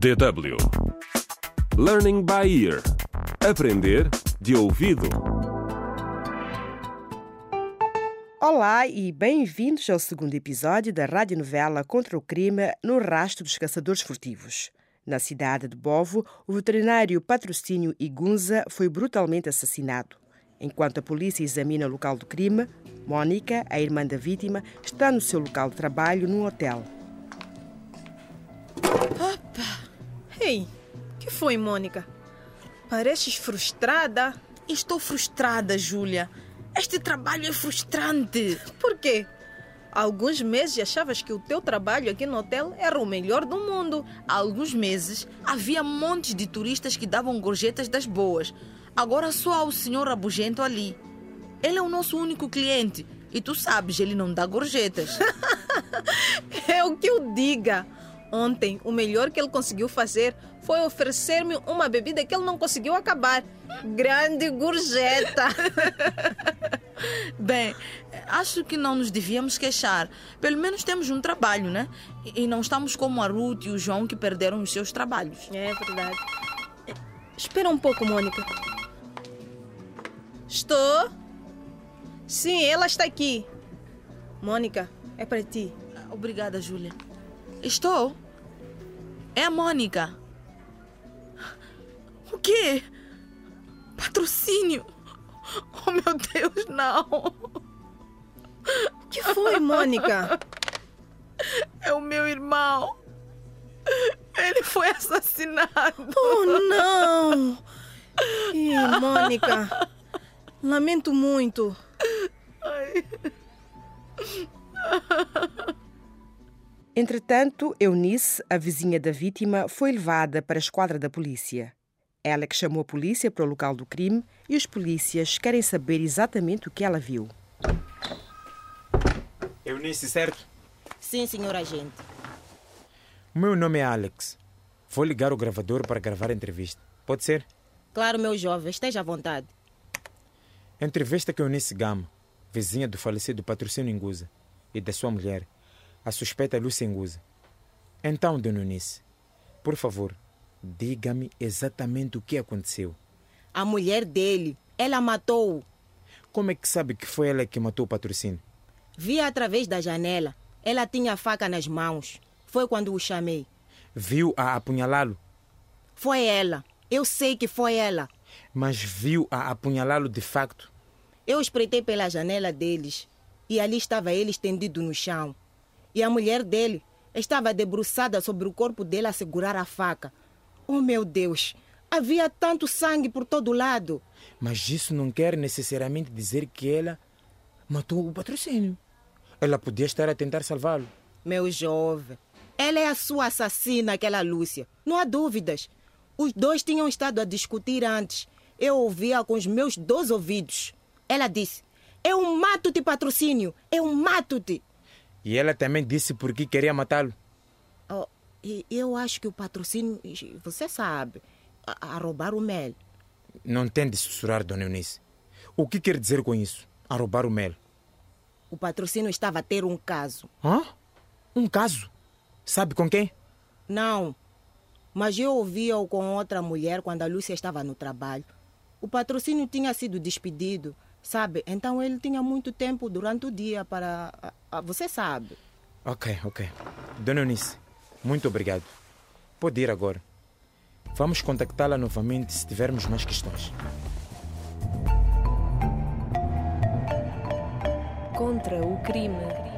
DW Learning by Ear Aprender de ouvido. Olá e bem-vindos ao segundo episódio da radionovela Contra o Crime no Rastro dos Caçadores Furtivos. Na cidade de Bovo, o veterinário Patrocínio Igunza foi brutalmente assassinado. Enquanto a polícia examina o local do crime, Mônica, a irmã da vítima, está no seu local de trabalho num hotel. Ei, que foi, Mônica? Pareces frustrada? Estou frustrada, Júlia. Este trabalho é frustrante. Por quê? Há alguns meses achavas que o teu trabalho aqui no hotel era o melhor do mundo. Há alguns meses havia montes de turistas que davam gorjetas das boas. Agora só há o senhor rabugento ali. Ele é o nosso único cliente. E tu sabes, ele não dá gorjetas. é o que eu diga. Ontem, o melhor que ele conseguiu fazer foi oferecer-me uma bebida que ele não conseguiu acabar. Grande gorjeta! Bem, acho que não nos devíamos queixar. Pelo menos temos um trabalho, né? E não estamos como a Ruth e o João que perderam os seus trabalhos. É verdade. Espera um pouco, Mônica. Estou? Sim, ela está aqui. Mônica, é para ti. Obrigada, Júlia. Estou. É a Mônica. O quê? Patrocínio? Oh, meu Deus, não. O que foi, Mônica? É o meu irmão. Ele foi assassinado. Oh, não! Ih, Mônica, lamento muito. Ai. Entretanto, Eunice, a vizinha da vítima, foi levada para a esquadra da polícia. Ela que chamou a polícia para o local do crime e os polícias querem saber exatamente o que ela viu. Eunice, certo? Sim, senhor agente. O meu nome é Alex. Vou ligar o gravador para gravar a entrevista. Pode ser? Claro, meu jovem, esteja à vontade. Entrevista com Eunice Gama, vizinha do falecido Patrocínio Inguza, e da sua mulher, a suspeita Lúcia Inguza. Então, Dona Eunice, por favor, diga-me exatamente o que aconteceu. A mulher dele, ela matou-o. Como é que sabe que foi ela que matou o patrocínio? Vi através da janela. Ela tinha a faca nas mãos. Foi quando o chamei. Viu-a apunhalá-lo? Foi ela. Eu sei que foi ela. Mas viu-a apunhalá-lo de facto? Eu espreitei pela janela deles e ali estava ele estendido no chão. E a mulher dele estava debruçada sobre o corpo dele a segurar a faca. Oh meu Deus! Havia tanto sangue por todo lado. Mas isso não quer necessariamente dizer que ela matou o patrocínio. Ela podia estar a tentar salvá-lo. Meu jovem, ela é a sua assassina, aquela Lúcia. Não há dúvidas. Os dois tinham estado a discutir antes. Eu ouvia com os meus dois ouvidos. Ela disse: Eu mato-te, patrocínio! Eu mato-te! E ela também disse por que queria matá-lo. Oh, eu acho que o patrocínio, você sabe, a, a roubar o mel. Não tem de sussurrar, dona Eunice. O que quer dizer com isso? A roubar o mel? O patrocínio estava a ter um caso. Hã? Um caso? Sabe com quem? Não. Mas eu ouvia-o com outra mulher quando a Lúcia estava no trabalho. O patrocínio tinha sido despedido, sabe? Então ele tinha muito tempo durante o dia para. Você sabe. Ok, ok. Dona Eunice, muito obrigado. Pode ir agora. Vamos contactá-la novamente se tivermos mais questões. Contra o crime.